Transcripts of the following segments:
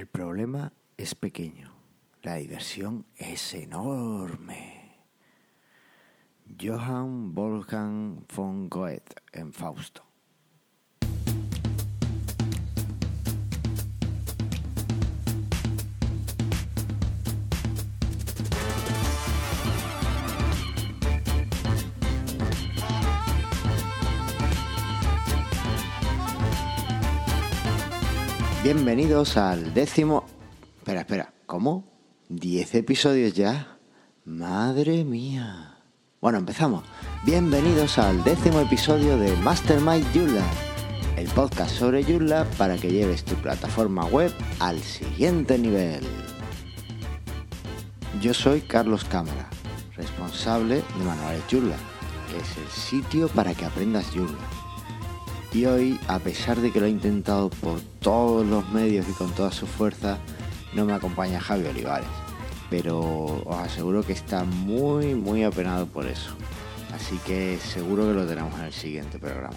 El problema es pequeño, la diversión es enorme. Johann Wolfgang von Goethe en Fausto. Bienvenidos al décimo... Espera, espera, ¿cómo? ¿Diez episodios ya? Madre mía. Bueno, empezamos. Bienvenidos al décimo episodio de Mastermind Joomla, el podcast sobre Joomla para que lleves tu plataforma web al siguiente nivel. Yo soy Carlos Cámara, responsable de Manuales Joomla, que es el sitio para que aprendas Joomla y hoy, a pesar de que lo he intentado por todos los medios y con toda su fuerza, no me acompaña Javi Olivares. Pero os aseguro que está muy, muy apenado por eso. Así que seguro que lo tenemos en el siguiente programa.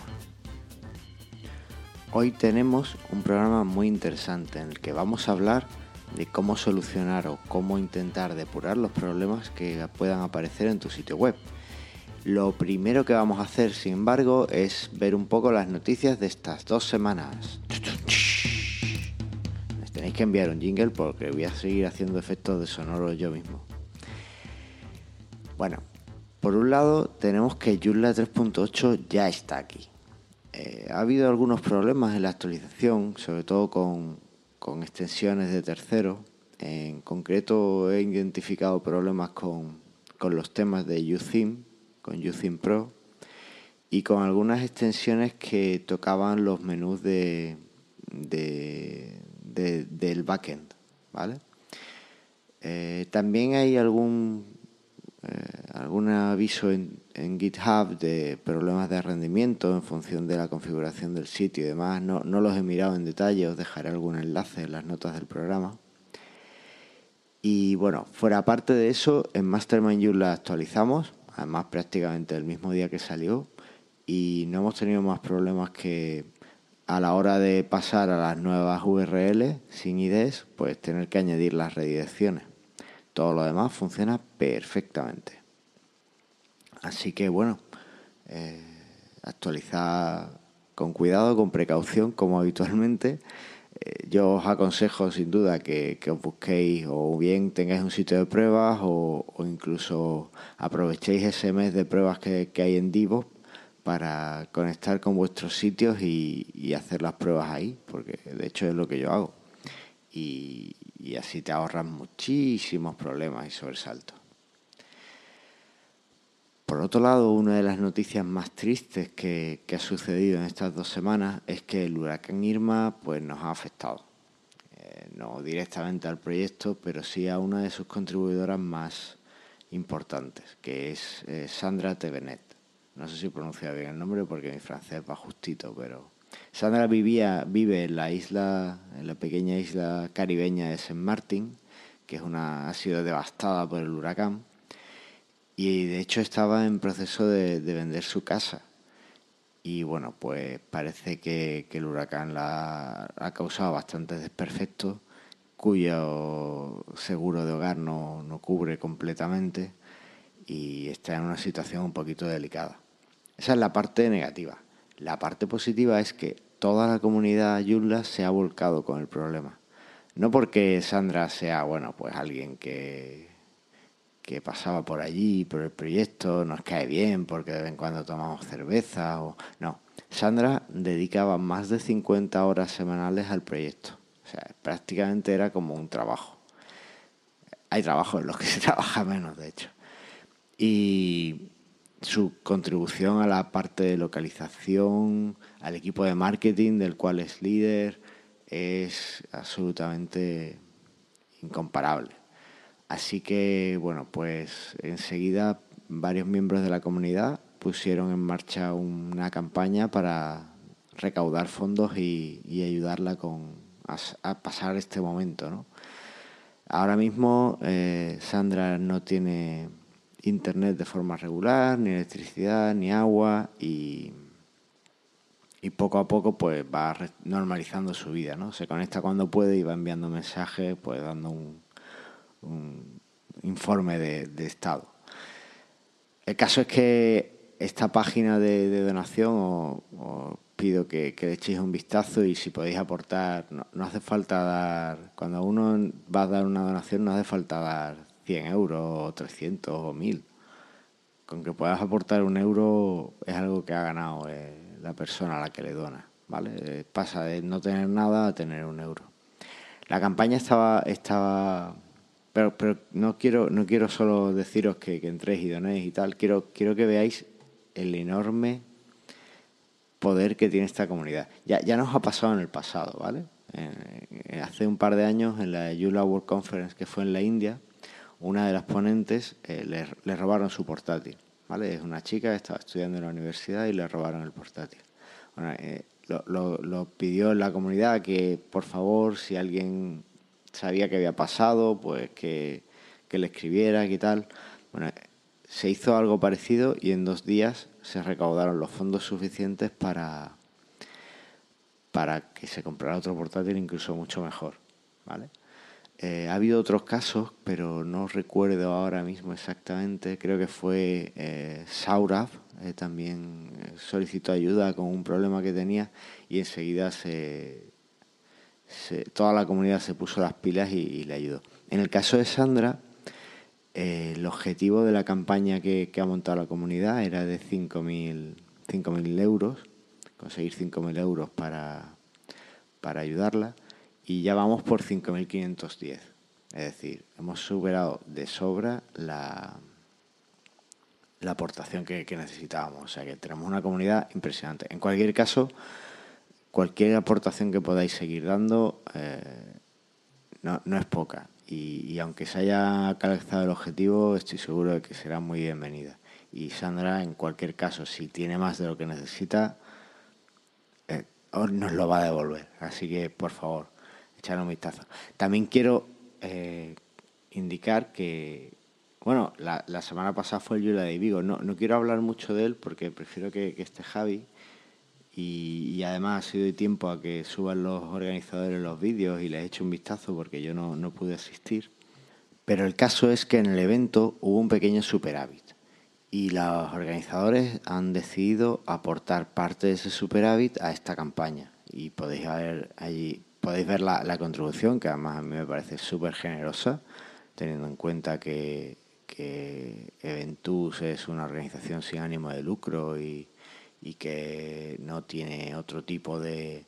Hoy tenemos un programa muy interesante en el que vamos a hablar de cómo solucionar o cómo intentar depurar los problemas que puedan aparecer en tu sitio web. Lo primero que vamos a hacer, sin embargo, es ver un poco las noticias de estas dos semanas. Les tenéis que enviar un jingle porque voy a seguir haciendo efectos de sonoro yo mismo. Bueno, por un lado tenemos que Joomla 3.8 ya está aquí. Eh, ha habido algunos problemas en la actualización, sobre todo con, con extensiones de terceros. En concreto he identificado problemas con, con los temas de UTheme, con UTheme Pro y con algunas extensiones que tocaban los menús de, del backend, ¿vale? Eh, también hay algún eh, algún aviso en, en, GitHub de problemas de rendimiento en función de la configuración del sitio y demás. No, no los he mirado en detalle, os dejaré algún enlace en las notas del programa. Y bueno, fuera parte de eso, en Mastermind You la actualizamos además prácticamente el mismo día que salió y no hemos tenido más problemas que a la hora de pasar a las nuevas URL sin IDs, pues tener que añadir las redirecciones. Todo lo demás funciona perfectamente. Así que bueno, eh, actualizar con cuidado, con precaución, como habitualmente yo os aconsejo sin duda que, os busquéis o bien tengáis un sitio de pruebas o, incluso aprovechéis ese mes de pruebas que, hay en Divo para conectar con vuestros sitios y, hacer las pruebas ahí, porque de hecho es lo que yo hago. Y, y así te ahorras muchísimos problemas y sobresaltos. Por otro lado, una de las noticias más tristes que, ha sucedido en estas dos semanas es que el huracán Irma pues, nos ha afectado. Eh, no directamente al proyecto, pero sí a una de sus contribuidoras más importantes, que es eh, Sandra Tevenet. No sé si pronuncia bien el nombre porque mi francés va justito, pero Sandra vivía, vive en la isla, en la pequeña isla caribeña de Saint Martin, que es una, ha sido devastada por el huracán y de hecho estaba en proceso de, vender su casa. Y bueno, pues parece que, el huracán la ha causado bastantes desperfectos cuyo seguro de hogar no, no cubre completamente y está en una situación un poquito delicada. Esa es la parte negativa. La parte positiva es que toda la comunidad Yula se ha volcado con el problema. No porque Sandra sea, bueno, pues alguien que, que pasaba por allí, por el proyecto, nos cae bien porque de vez en cuando tomamos cerveza o no. Sandra dedicaba más de 50 horas semanales al proyecto. O sea, prácticamente era como un trabajo. Hay trabajos en los que se trabaja menos, de hecho. Y su contribución a la parte de localización, al equipo de marketing del cual es líder, es absolutamente incomparable. Así que, bueno, pues enseguida varios miembros de la comunidad pusieron en marcha una campaña para recaudar fondos y, ayudarla con, a, pasar este momento. Ahora mismo eh, Sandra no tiene internet de forma regular, ni electricidad, ni agua y, y poco a poco pues va normalizando su vida, ¿no? Se conecta cuando puede y va enviando mensajes, pues dando un, informe de, estado. El caso es que esta página de, donación os, pido que, le echéis un vistazo y si podéis aportar, no, no, hace falta dar, cuando uno va a dar una donación no hace falta dar 100 euros o 300 o 1000 con que puedas aportar un euro es algo que ha ganado eh, la persona a la que le dona, ¿vale? Eh, pasa de no tener nada a tener un euro. La campaña estaba, estaba, pero, pero no quiero, no quiero solo deciros que, entréis y donéis y tal, quiero, quiero que veáis el enorme poder que tiene esta comunidad. Ya, ya nos ha pasado en el pasado, ¿vale? Eh, hace un par de años en la Yula World Conference que fue en la India, una de las ponentes eh, le, robaron su portátil. ¿vale? Es una chica que estaba estudiando en la universidad y le robaron el portátil. Eh, lo, pidió la comunidad que, por favor, si alguien sabía que había pasado, pues que, le escribiera y tal. Bueno, se hizo algo parecido y en dos días se recaudaron los fondos suficientes para, para que se comprara otro portátil incluso mucho mejor. ¿vale? Eh, ha habido otros casos, pero no recuerdo ahora mismo exactamente. Creo que fue eh, Saurav, eh, también solicitó ayuda con un problema que tenía y enseguida se, toda la comunidad se puso las pilas y, le ayudó. En el caso de Sandra, el objetivo de la campaña que, ha montado la comunidad era de 5.000 euros, conseguir 5.000 euros para, para ayudarla y ya vamos por 5.510. Es decir, hemos superado de sobra la, la aportación que, necesitábamos. O sea que tenemos una comunidad impresionante. En cualquier caso, cualquier aportación que podáis seguir dando eh, no, no, es poca. Y, aunque se haya alcanzado el objetivo, estoy seguro de que será muy bienvenida. Y Sandra, en cualquier caso, si tiene más de lo que necesita, eh, nos lo va a devolver. Así que, por favor, echar un vistazo. También quiero eh, indicar que, bueno, la, semana pasada fue el Yula de Vigo. No, no quiero hablar mucho de él porque prefiero que, esté Javi. Y, además ha sido de tiempo a que suban los organizadores los vídeos y les eche un vistazo porque yo no, no pude asistir. Pero el caso es que en el evento hubo un pequeño superávit y los organizadores han decidido aportar parte de ese superávit a esta campaña. Y podéis ver allí podéis ver la, contribución, que además a mí me parece súper generosa, teniendo en cuenta que, Eventus es una organización sin ánimo de lucro y, que no tiene otro tipo de,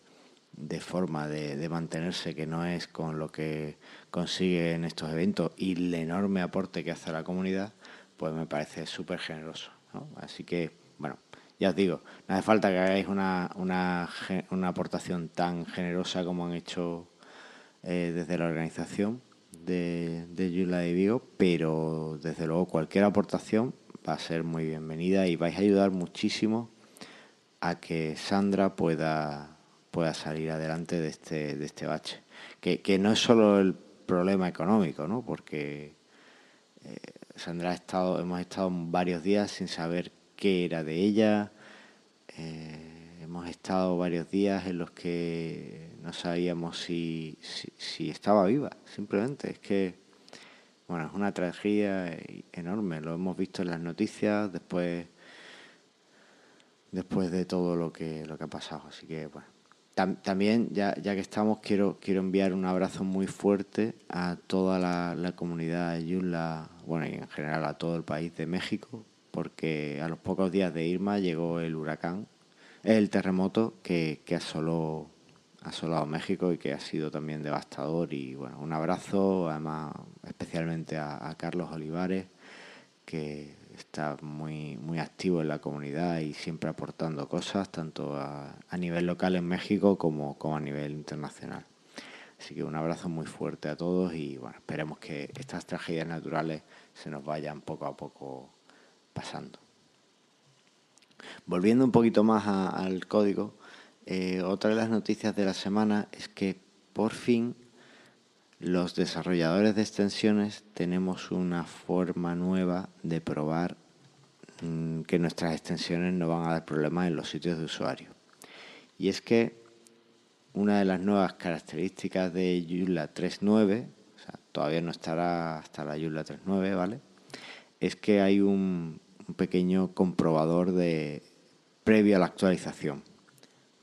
forma de, mantenerse que no es con lo que consigue en estos eventos y el enorme aporte que hace la comunidad, pues me parece súper generoso. Así que, bueno, ya os digo, no hace falta que hagáis una, una, una aportación tan generosa como han hecho eh, desde la organización de, de Yula de Vigo, pero desde luego cualquier aportación va a ser muy bienvenida y vais a ayudar muchísimo a que Sandra pueda, pueda salir adelante de este, de este bache. Que, que no es solo el problema económico, ¿no? Porque eh, Sandra ha estado, hemos estado varios días sin saber qué era de ella. Eh, hemos estado varios días en los que no sabíamos si, si, estaba viva, simplemente. Es que, bueno, es una tragedia enorme. Lo hemos visto en las noticias después, después de todo lo que, lo que ha pasado. Así que, bueno. también, ya, ya que estamos, quiero, quiero enviar un abrazo muy fuerte a toda la, comunidad de bueno, y en general a todo el país de México, porque a los pocos días de Irma llegó el huracán, el terremoto que, que asoló, asolado México y que ha sido también devastador. Y bueno, un abrazo además especialmente a, Carlos Olivares, que está muy, muy activo en la comunidad y siempre aportando cosas, tanto a, a nivel local en México como, como a nivel internacional. Así que un abrazo muy fuerte a todos y bueno, esperemos que estas tragedias naturales se nos vayan poco a poco pasando. Volviendo un poquito más al código, eh, otra de las noticias de la semana es que por fin los desarrolladores de extensiones tenemos una forma nueva de probar mm, que nuestras extensiones no van a dar problemas en los sitios de usuario. Y es que una de las nuevas características de Joomla 3.9, o sea, todavía no estará hasta la Joomla 3.9, ¿vale? Es que hay un, pequeño comprobador de previo a la actualización.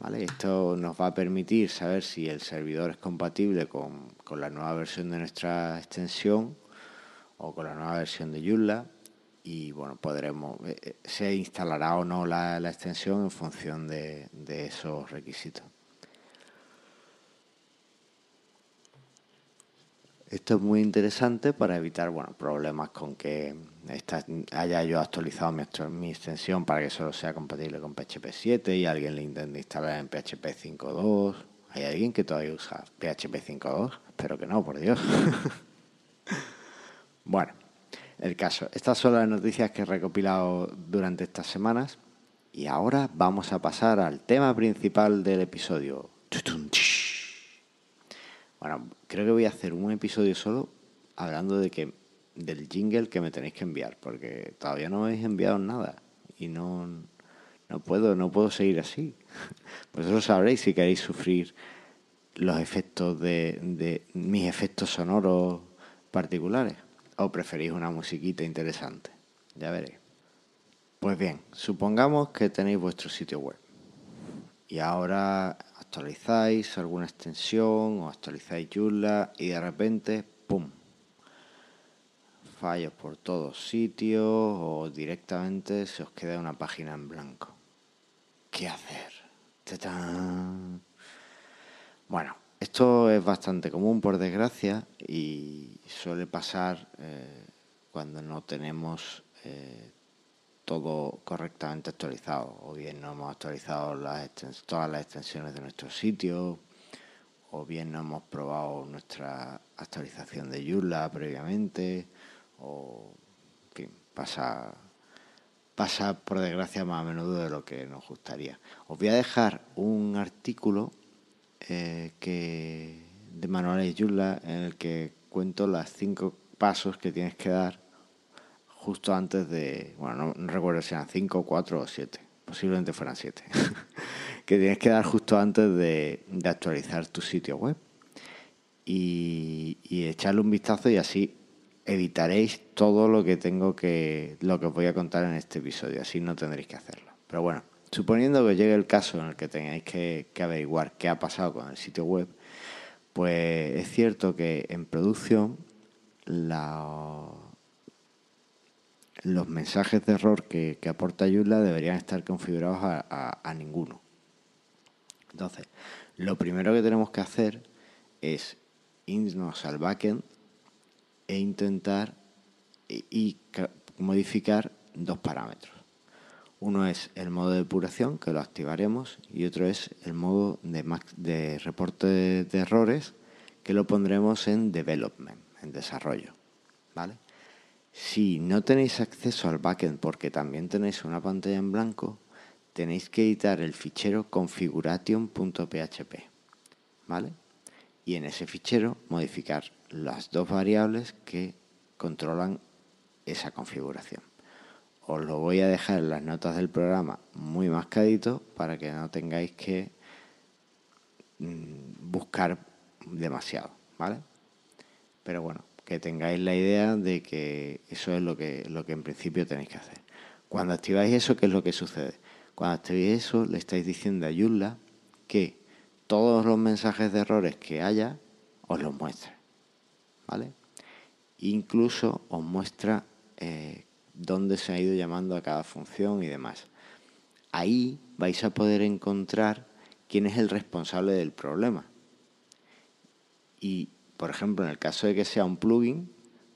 ¿Vale? Esto nos va a permitir saber si el servidor es compatible con, con la nueva versión de nuestra extensión o con la nueva versión de Joomla y bueno, podremos, eh, eh, se instalará o no la, extensión en función de, esos requisitos. Esto es muy interesante para evitar bueno, problemas con que haya yo actualizado mi, mi, extensión para que solo sea compatible con PHP 7 y alguien le intente instalar en PHP 5.2. ¿Hay alguien que todavía usa PHP 5.2? Espero que no, por Dios. bueno, el caso. Estas son las noticias que he recopilado durante estas semanas y ahora vamos a pasar al tema principal del episodio. Bueno, creo que voy a hacer un episodio solo hablando de que del jingle que me tenéis que enviar, porque todavía no me habéis enviado nada y no, no puedo, no puedo seguir así. Vosotros sabréis si queréis sufrir los efectos de, de mis efectos sonoros particulares. ¿O preferís una musiquita interesante? Ya veréis. Pues bien, supongamos que tenéis vuestro sitio web y ahora actualizáis alguna extensión o actualizáis Joomla y de repente, ¡pum! Fallos por todos sitios o directamente se os queda una página en blanco. ¿Qué hacer? Bueno, esto es bastante común, por desgracia, y suele pasar eh, cuando no tenemos eh, todo correctamente actualizado, o bien no hemos actualizado todas las extensiones de nuestro sitio, o bien no hemos probado nuestra actualización de Joomla previamente, o en fin, pasa, pasa por desgracia más a menudo de lo que nos gustaría. Os voy a dejar un artículo eh, que de manuales Joomla en el que cuento las cinco pasos que tienes que dar justo antes de, bueno, no, recuerdo si eran cinco, cuatro o siete, posiblemente fueran siete, que tienes que dar justo antes de, actualizar tu sitio web y, echarle un vistazo y así evitaréis todo lo que tengo que, lo que os voy a contar en este episodio, así no tendréis que hacerlo. Pero bueno, Suponiendo que llegue el caso en el que tengáis que, averiguar qué ha pasado con el sitio web, pues es cierto que en producción los mensajes de error que, aporta Joomla deberían estar configurados a, ninguno. Entonces, lo primero que tenemos que hacer es irnos al backend e intentar y modificar dos parámetros. Uno es el modo de depuración, que lo activaremos, y otro es el modo de, de reporte de, errores, que lo pondremos en development, en desarrollo. ¿vale? Si no tenéis acceso al backend porque también tenéis una pantalla en blanco, tenéis que editar el fichero configuration.php. ¿vale? Y en ese fichero modificar las dos variables que controlan esa configuración os lo voy a dejar en las notas del programa muy mascadito para que no tengáis que mm, buscar demasiado, ¿vale? Pero bueno, que tengáis la idea de que eso es lo que, lo que en principio tenéis que hacer. Cuando activáis eso, ¿qué es lo que sucede? Cuando activéis eso, le estáis diciendo a Joomla que todos los mensajes de errores que haya os los muestre, ¿vale? Incluso os muestra eh, dónde se ha ido llamando a cada función y demás. Ahí vais a poder encontrar quién es el responsable del problema. Y, por ejemplo, en el caso de que sea un plugin,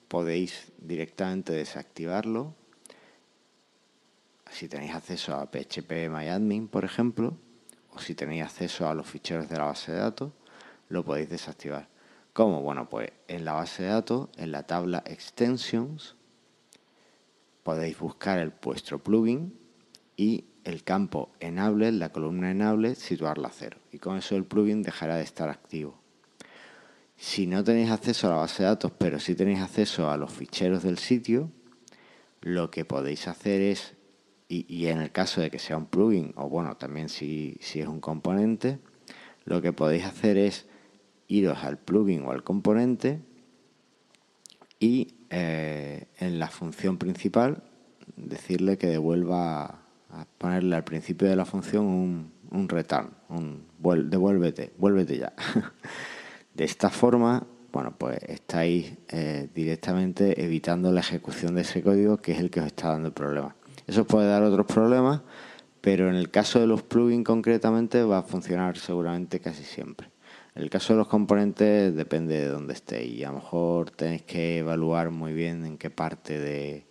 podéis directamente desactivarlo. Si tenéis acceso a PHP MyAdmin, por ejemplo, o si tenéis acceso a los ficheros de la base de datos, lo podéis desactivar. ¿Cómo? Bueno, pues en la base de datos, en la tabla Extensions, podéis buscar el vuestro plugin y el campo enable, la columna enable, situarla a cero. Y con eso el plugin dejará de estar activo. Si no tenéis acceso a la base de datos, pero sí tenéis acceso a los ficheros del sitio, lo que podéis hacer es y, en el caso de que sea un plugin, o bueno, también si, si es un componente, lo que podéis hacer es iros al plugin o al componente y eh, en la función principal decirle que devuelva, a ponerle al principio de la función un, un return, un devuélvete, vuélvete ya. de esta forma, bueno, pues estáis eh, directamente evitando la ejecución de ese código que es el que os está dando el problema. Eso puede dar otros problemas, pero en el caso de los plugins concretamente va a funcionar seguramente casi siempre. En el caso de los componentes depende de dónde estéis y a lo mejor tenéis que evaluar muy bien en qué parte de,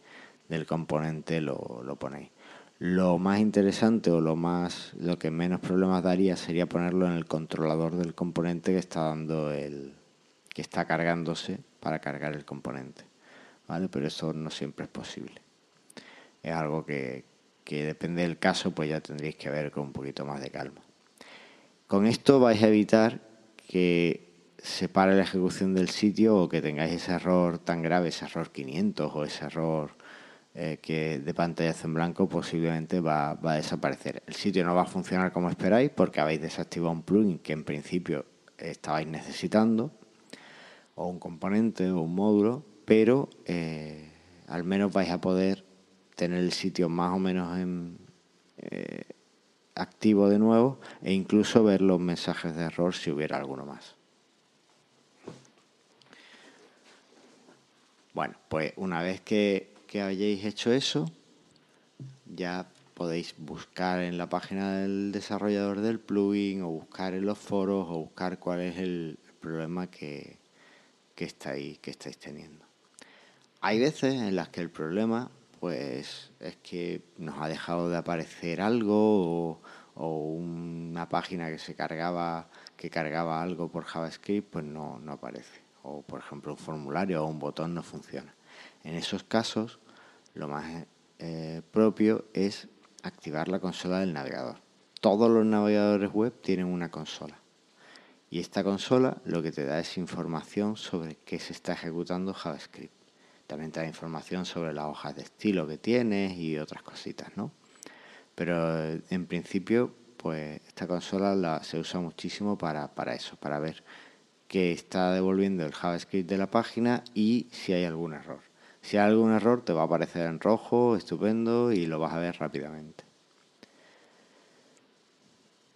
del componente lo, lo ponéis. Lo más interesante o lo más lo que menos problemas daría sería ponerlo en el controlador del componente que está dando el que está cargándose para cargar el componente, ¿vale? Pero eso no siempre es posible. Es algo que, que depende del caso, pues ya tendréis que ver con un poquito más de calma. Con esto vais a evitar que se pare la ejecución del sitio o que tengáis ese error tan grave, ese error 500 o ese error eh, que de pantallazo en blanco posiblemente va, va, a desaparecer. El sitio no va a funcionar como esperáis porque habéis desactivado un plugin que en principio estabais necesitando o un componente o un módulo, pero eh, al menos vais a poder tener el sitio más o menos en, eh, activo de nuevo e incluso ver los mensajes de error si hubiera alguno más. Bueno, pues una vez que, que hayáis hecho eso, ya podéis buscar en la página del desarrollador del plugin o buscar en los foros o buscar cuál es el problema que, que, estáis, que estáis teniendo. Hay veces en las que el problema pues es que nos ha dejado de aparecer algo o, una página que se cargaba que cargaba algo por JavaScript pues no, no aparece. O por ejemplo un formulario o un botón no funciona. En esos casos lo más eh, propio es activar la consola del navegador. Todos los navegadores web tienen una consola. Y esta consola lo que te da es información sobre qué se está ejecutando JavaScript también te da información sobre las hojas de estilo que tienes y otras cositas, ¿no? Pero en principio, pues esta consola la, se usa muchísimo para, para eso, para ver qué está devolviendo el JavaScript de la página y si hay algún error. Si hay algún error te va a aparecer en rojo, estupendo, y lo vas a ver rápidamente.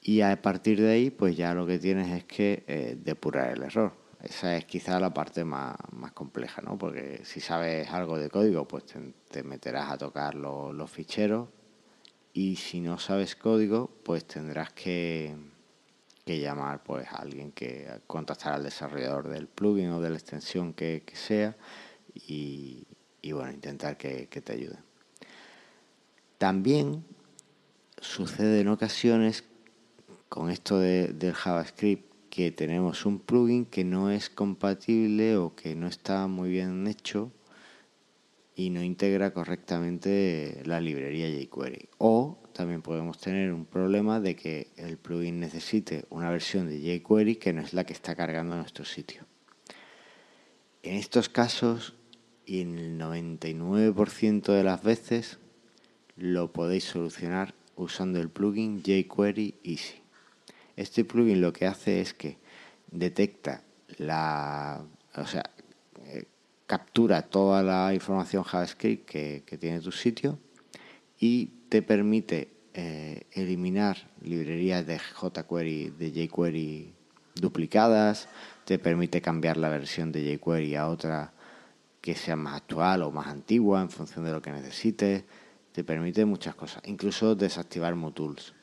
Y a partir de ahí, pues ya lo que tienes es que eh, depurar el error. Esa es quizá la parte más, compleja, ¿no? Porque si sabes algo de código, pues te, meterás a tocar los ficheros y si no sabes código, pues tendrás que, llamar pues a alguien que contactar al desarrollador del plugin o de la extensión que, sea y, bueno, intentar que, te ayude. También sucede en ocasiones con esto del JavaScript que tenemos un plugin que no es compatible o que no está muy bien hecho y no integra correctamente la librería jQuery. O también podemos tener un problema de que el plugin necesite una versión de jQuery que no es la que está cargando nuestro sitio. En estos casos, y en el 99% de las veces, lo podéis solucionar usando el plugin jQuery Easy. Este plugin lo que hace es que detecta la, o sea, eh, captura toda la información JavaScript que, tiene tu sitio y te permite eh, eliminar librerías de jQuery, de jQuery duplicadas, te permite cambiar la versión de jQuery a otra que sea más actual o más antigua en función de lo que necesites, te permite muchas cosas, incluso desactivar modules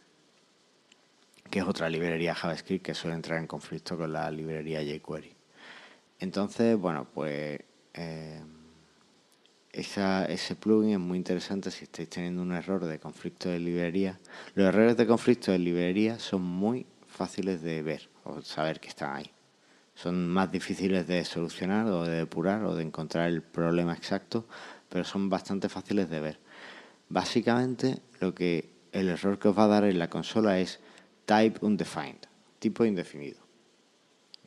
que es otra librería JavaScript que suele entrar en conflicto con la librería jQuery. Entonces, bueno, pues eh, ese plugin es muy interesante si estáis teniendo un error de conflicto de librería. Los errores de conflicto de librería son muy fáciles de ver o saber que están ahí. Son más difíciles de solucionar o de depurar o de encontrar el problema exacto, pero son bastante fáciles de ver. Básicamente, lo que el error que os va a dar en la consola es type undefined, tipo indefinido.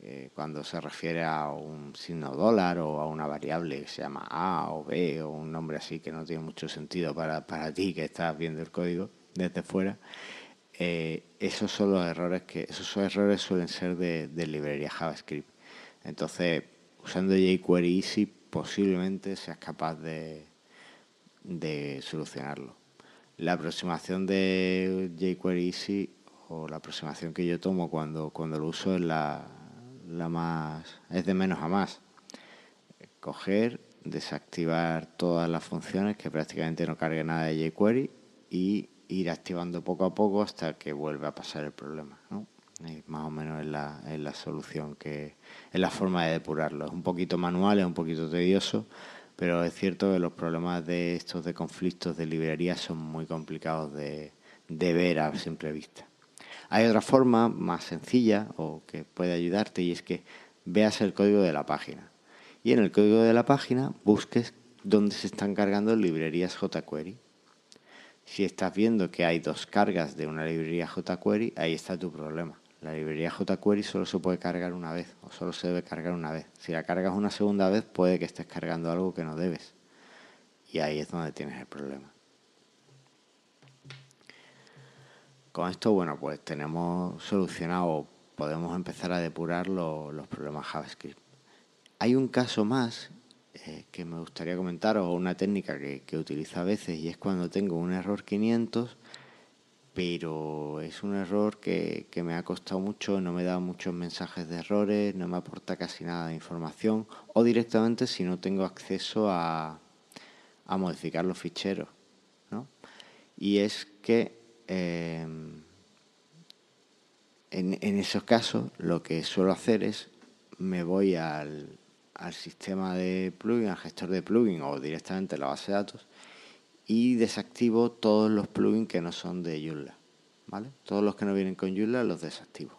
eh, cuando se refiere a un signo dólar o a una variable que se llama A o B o un nombre así que no tiene mucho sentido para, para ti que estás viendo el código desde fuera, eh, esos son los errores que esos errores suelen ser de, de librería JavaScript. Entonces, usando jQuery Easy posiblemente seas capaz de, de solucionarlo. La aproximación de jQuery Easy o la aproximación que yo tomo cuando, cuando lo uso es la, más es de menos a más. Coger, desactivar todas las funciones que prácticamente no cargue nada de jQuery y ir activando poco a poco hasta que vuelva a pasar el problema. más o menos es la, es la solución que es la forma de depurarlo. Es un poquito manual, es un poquito tedioso, pero es cierto que los problemas de estos de conflictos de librería son muy complicados de, de ver a simple vista. Hay otra forma más sencilla o que puede ayudarte y es que veas el código de la página. Y en el código de la página busques dónde se están cargando librerías jQuery. Si estás viendo que hay dos cargas de una librería jQuery, ahí está tu problema. La librería jQuery solo se puede cargar una vez o solo se debe cargar una vez. Si la cargas una segunda vez puede que estés cargando algo que no debes. Y ahí es donde tienes el problema. Con esto, bueno, pues tenemos solucionado, podemos empezar a depurar los problemas JavaScript. Hay un caso más eh, que me gustaría comentar, o una técnica que, que utilizo a veces, y es cuando tengo un error 500, pero es un error que, que me ha costado mucho, no me da muchos mensajes de errores, no me aporta casi nada de información, o directamente si no tengo acceso a, a modificar los ficheros. ¿no? Y es que Em, en, esos casos lo que suelo hacer es me voy al, sistema de plugin, al gestor de plugin o directamente a la base de datos y desactivo todos los plugins que no son de Joomla. ¿vale? Todos los que no vienen con Joomla los desactivo.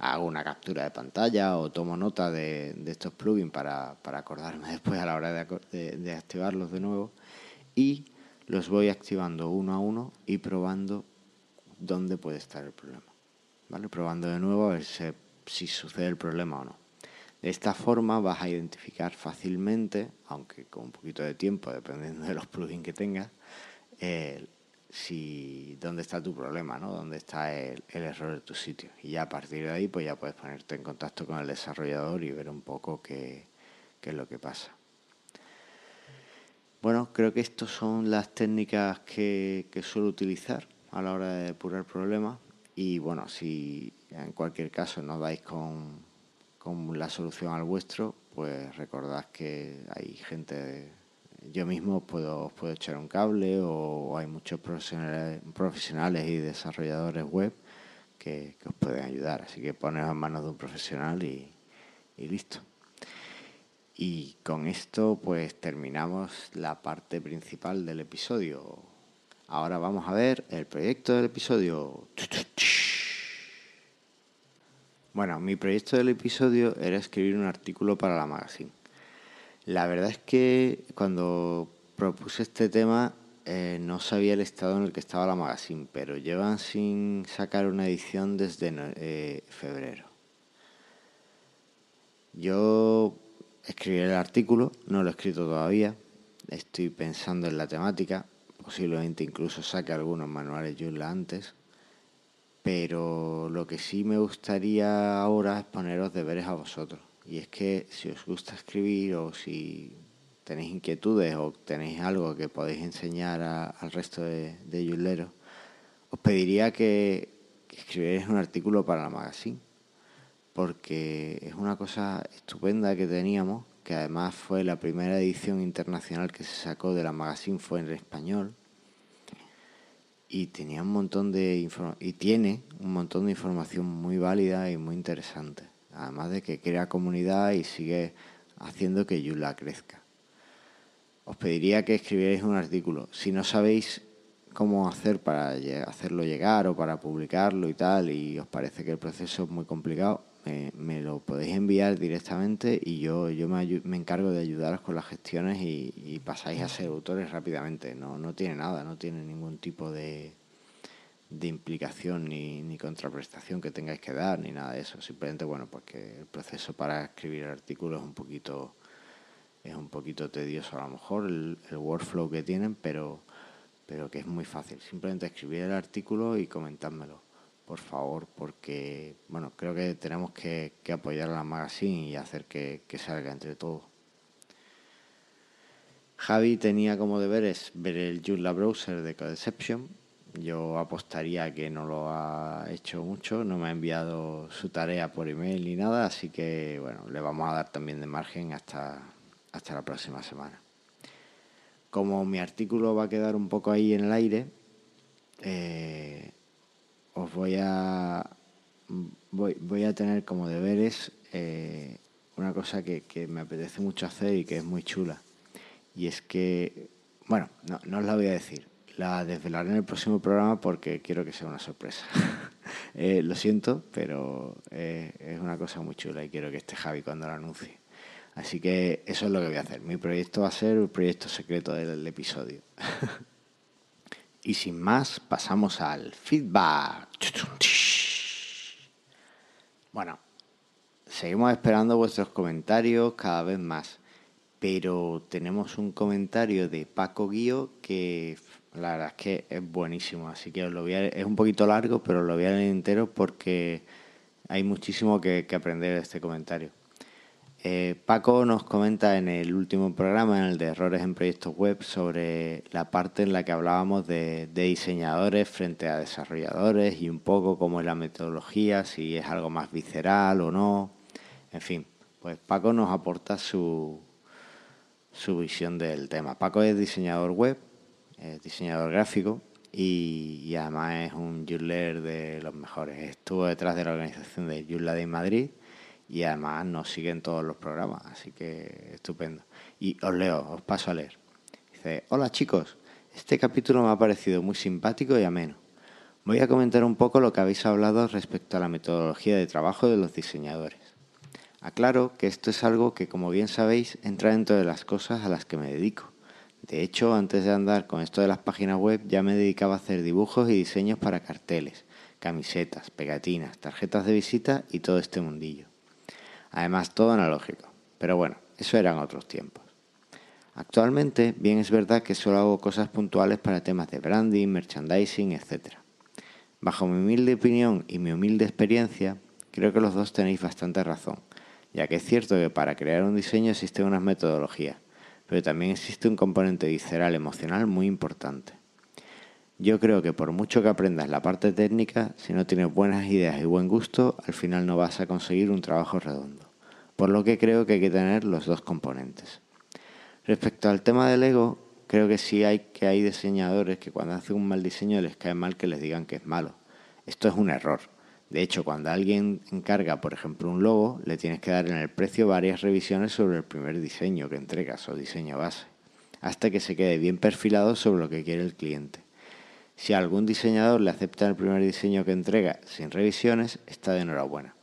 Hago una captura de pantalla o tomo nota de, estos plugins para, acordarme después a la hora de activarlos de nuevo y los voy activando uno a uno y probando dónde puede estar el problema. ¿Vale? Probando de nuevo a ver si, sucede el problema o no. De esta forma vas a identificar fácilmente, aunque con un poquito de tiempo, dependiendo de los plugins que tengas, eh, si dónde está tu problema, ¿no? Dónde está el, error de tu sitio. Y ya a partir de ahí, pues ya puedes ponerte en contacto con el desarrollador y ver un poco qué, es lo que pasa. Bueno, creo que estas son las técnicas que suelo utilizar a la hora de depurar problemas y bueno, si en cualquier caso no dais con, con la solución al vuestro, pues recordad que hay gente, yo mismo puedo, puedo echar un cable o hay muchos profesionales, profesionales y desarrolladores web que, que, os pueden ayudar. Así que poneos en manos de un profesional y, y listo. Y con esto pues terminamos la parte principal del episodio Ahora vamos a ver el proyecto del episodio. Bueno, mi proyecto del episodio era escribir un artículo para la magazine. La verdad es que cuando propuse este tema eh, no sabía el estado en el que estaba la magazine, pero llevan sin sacar una edición desde eh, febrero. Yo escribí el artículo, no lo he escrito todavía, estoy pensando en la temática, posiblemente incluso saque algunos manuales Joomla antes, pero lo que sí me gustaría ahora es poneros deberes a vosotros. Y es que si os gusta escribir o si tenéis inquietudes o tenéis algo que podéis enseñar al resto de, de os pediría que, que escribierais un artículo para la magazine, porque es una cosa estupenda que teníamos que además fue la primera edición internacional que se sacó de la magazine fue en español. Y tenía un montón de y tiene un montón de información muy válida y muy interesante. Además de que crea comunidad y sigue haciendo que Yula crezca. Os pediría que escribierais un artículo. Si no sabéis cómo hacer para hacerlo llegar o para publicarlo y tal y os parece que el proceso es muy complicado me, lo podéis enviar directamente y yo, yo me, encargo de ayudaros con las gestiones y, pasáis a ser autores rápidamente. No, no tiene nada, no tiene ningún tipo de, de implicación ni, ni, contraprestación que tengáis que dar ni nada de eso. Simplemente, bueno, pues que el proceso para escribir el artículo es un poquito es un poquito tedioso a lo mejor el, workflow que tienen, pero, pero que es muy fácil. Simplemente escribir el artículo y comentármelo, por favor, porque bueno, creo que tenemos que, apoyar a la magazine y hacer que, salga entre todos. Javi tenía como deberes ver el Joomla Browser de Codeception. Yo apostaría que no lo ha hecho mucho, no me ha enviado su tarea por email ni nada, así que bueno, le vamos a dar también de margen hasta, hasta la próxima semana. Como mi artículo va a quedar un poco ahí en el aire, eh, os voy a voy, a tener como deberes eh, una cosa que, que me apetece mucho hacer y que es muy chula y es que, bueno, no, no os la voy a decir, la desvelaré en el próximo programa porque quiero que sea una sorpresa. Eh, lo siento, pero eh, es una cosa muy chula y quiero que esté Javi cuando lo anuncie. Así que eso es lo que voy a hacer. Mi proyecto va a ser el proyecto secreto del episodio. y sin más, pasamos al feedback. Bueno, seguimos esperando vuestros comentarios cada vez más pero tenemos un comentario de Paco Guío que la verdad es que es buenísimo, así que os lo voy a, es un poquito largo, pero lo voy a leer entero porque hay muchísimo que, aprender de este comentario. Eh, Paco nos comenta en el último programa, en el de errores en proyectos web, sobre la parte en la que hablábamos de, diseñadores frente a desarrolladores y un poco cómo es la metodología, si es algo más visceral o no. En fin, pues Paco nos aporta su, su visión del tema. Paco es diseñador web, es diseñador gráfico y, además es un Joomla de los mejores. Estuvo detrás de la organización de Joomla de Madrid y además nos sigue en todos los programas, así que estupendo. Y os leo, os paso a leer. Dice, hola chicos, este capítulo me ha parecido muy simpático y ameno. Voy a comentar un poco lo que habéis hablado respecto a la metodología de trabajo de los diseñadores. Aclaro que esto es algo que, como bien sabéis, entra dentro de las cosas a las que me dedico. De hecho, antes de andar con esto de las páginas web, ya me dedicaba a hacer dibujos y diseños para carteles, camisetas, pegatinas, tarjetas de visita y todo este mundillo. Además, todo analógico. Pero bueno, eso eran otros tiempos. Actualmente, bien es verdad que solo hago cosas puntuales para temas de branding, merchandising, etc. Bajo mi humilde opinión y mi humilde experiencia, creo que los dos tenéis bastante razón ya que es cierto que para crear un diseño existen unas metodologías, pero también existe un componente visceral emocional muy importante. Yo creo que por mucho que aprendas la parte técnica, si no tienes buenas ideas y buen gusto, al final no vas a conseguir un trabajo redondo. Por lo que creo que hay que tener los dos componentes. Respecto al tema del ego, creo que sí hay que hay diseñadores que cuando hacen un mal diseño les cae mal que les digan que es malo. Esto es un error. De hecho, cuando alguien encarga, por ejemplo, un logo, le tienes que dar en el precio varias revisiones sobre el primer diseño que entregas o diseño base, hasta que se quede bien perfilado sobre lo que quiere el cliente. Si a algún diseñador le acepta el primer diseño que entrega sin revisiones, está de enhorabuena.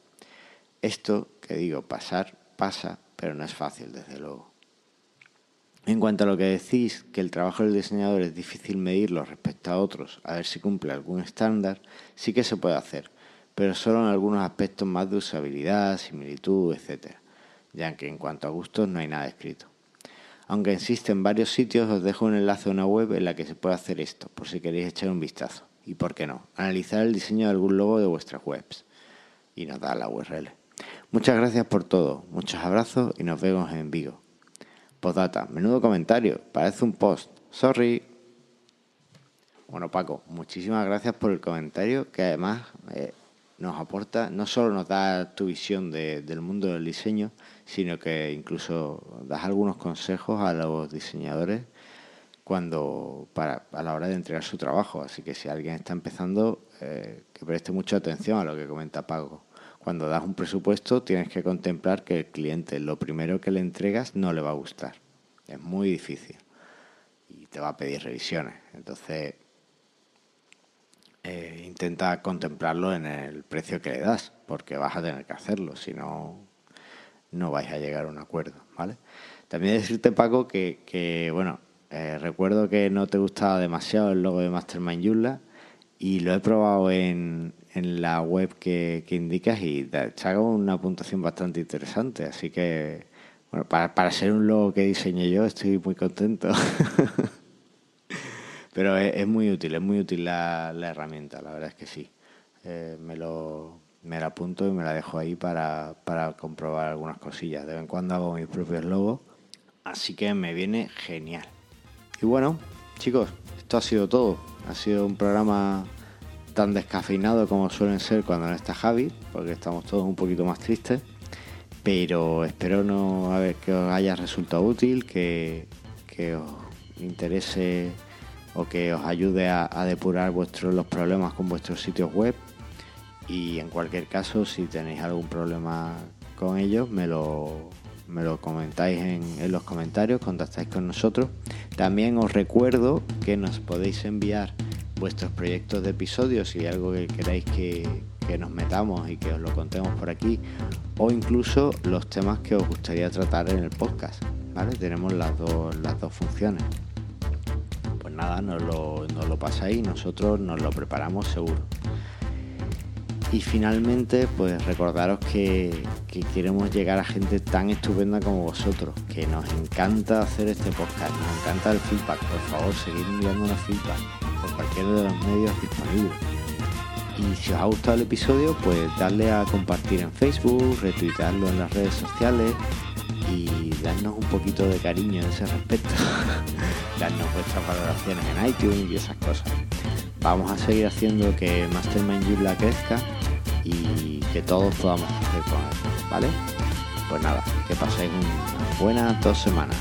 Esto, que digo, pasar, pasa, pero no es fácil, desde luego. En cuanto a lo que decís, que el trabajo del diseñador es difícil medirlo respecto a otros, a ver si cumple algún estándar, sí que se puede hacer pero solo en algunos aspectos más de usabilidad, similitud, etc., ya que en cuanto a gustos no hay nada escrito. Aunque existen varios sitios, os dejo un enlace a una web en la que se puede hacer esto, por si queréis echar un vistazo. Y por qué no, analizar el diseño de algún logo de vuestras webs. Y nos da la URL. Muchas gracias por todo, muchos abrazos y nos vemos en Vigo. Postdata, menudo comentario, parece un post. Sorry. Bueno, Paco, muchísimas gracias por el comentario, que además eh, nos aporta, no solo nos da tu visión del mundo del diseño, sino que incluso das algunos consejos a los diseñadores cuando para a la hora de entregar su trabajo. Así que si alguien está empezando, eh, que preste mucha atención a lo que comenta Pago. Cuando das un presupuesto, tienes que contemplar que el cliente lo primero que le entregas no le va a gustar. Es muy difícil y te va a pedir revisiones. Entonces, eh, intenta contemplarlo en el precio que le das, porque vas a tener que hacerlo, si no, no vais a llegar a un acuerdo, ¿vale? También decirte, Paco, que, bueno, eh, recuerdo que no te gustaba demasiado el logo de Mastermind Joomla y lo he probado en, en la web que, que indicas y te hago una puntuación bastante interesante. Así que, bueno, para, para ser un logo que diseñé yo, estoy muy contento. Pero es, muy útil, es muy útil la, herramienta, la verdad es que sí. Eh, me, lo, me la apunto y me la dejo ahí para, para comprobar algunas cosillas. De vez en cuando hago mis propios logos, así que me viene genial. Y bueno, chicos, esto ha sido todo. Ha sido un programa tan descafeinado como suelen ser cuando no está Javi, porque estamos todos un poquito más tristes. Pero espero no a ver que os haya resultado útil, que, que os interese o que os ayude a, depurar vuestros los problemas con vuestros sitios web. Y en cualquier caso, si tenéis algún problema con ellos, me lo, me lo comentáis en, los comentarios, contactáis con nosotros. También os recuerdo que nos podéis enviar vuestros proyectos de episodios, si hay algo que queráis que, nos metamos y que os lo contemos por aquí, o incluso los temas que os gustaría tratar en el podcast. ¿vale? Tenemos las dos funciones nada, nos lo, nos lo pasáis y nosotros nos lo preparamos seguro. Y finalmente, pues recordaros que, que, queremos llegar a gente tan estupenda como vosotros, que nos encanta hacer este podcast, nos encanta el feedback. Por favor, seguid enviándonos feedback por cualquiera de los medios disponibles. Y si os ha gustado el episodio, pues darle a compartir en Facebook, retuitearlo en las redes sociales y darnos un poquito de cariño en ese respecto. darnos vuestras valoraciones en iTunes y esas cosas. Vamos a seguir haciendo que Mastermind Joomla crezca y que todos podamos hacer con él, ¿vale? Pues nada, que paséis unas buenas dos semanas.